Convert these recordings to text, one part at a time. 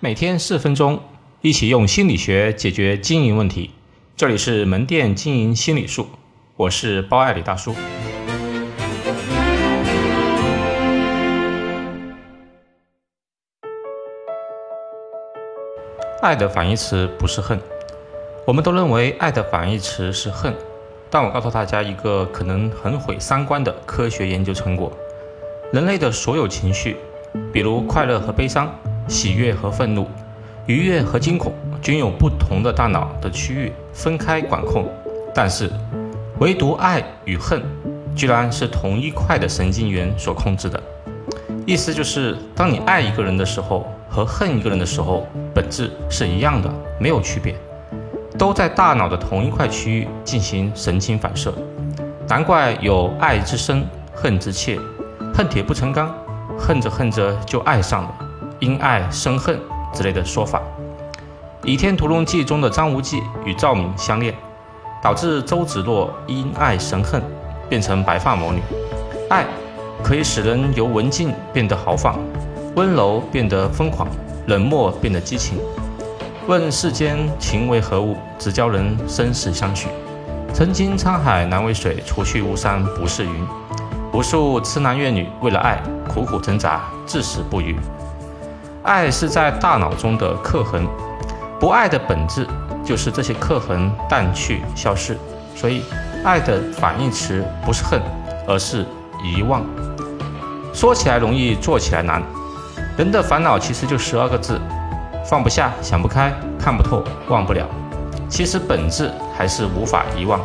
每天四分钟，一起用心理学解决经营问题。这里是门店经营心理术，我是包爱李大叔。爱的反义词不是恨，我们都认为爱的反义词是恨，但我告诉大家一个可能很毁三观的科学研究成果：人类的所有情绪，比如快乐和悲伤。喜悦和愤怒，愉悦和惊恐，均有不同的大脑的区域分开管控，但是，唯独爱与恨，居然是同一块的神经元所控制的。意思就是，当你爱一个人的时候，和恨一个人的时候，本质是一样的，没有区别，都在大脑的同一块区域进行神经反射。难怪有爱之深，恨之切，恨铁不成钢，恨着恨着就爱上了。因爱生恨之类的说法，《倚天屠龙记》中的张无忌与赵敏相恋，导致周芷若因爱生恨，变成白发魔女。爱可以使人由文静变得豪放，温柔变得疯狂，冷漠变得激情。问世间情为何物，只教人生死相许。曾经沧海难为水，除去巫山不是云。无数痴男怨女为了爱苦苦挣扎，至死不渝。爱是在大脑中的刻痕，不爱的本质就是这些刻痕淡去消失。所以，爱的反义词不是恨，而是遗忘。说起来容易，做起来难。人的烦恼其实就十二个字：放不下、想不开、看不透、忘不了。其实本质还是无法遗忘。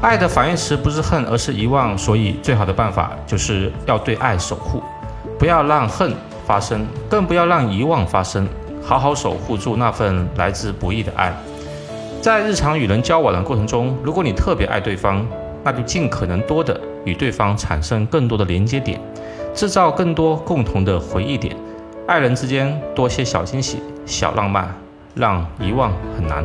爱的反义词不是恨，而是遗忘。所以，最好的办法就是要对爱守护，不要让恨。发生，更不要让遗忘发生。好好守护住那份来之不易的爱。在日常与人交往的过程中，如果你特别爱对方，那就尽可能多的与对方产生更多的连接点，制造更多共同的回忆点。爱人之间多些小惊喜、小浪漫，让遗忘很难。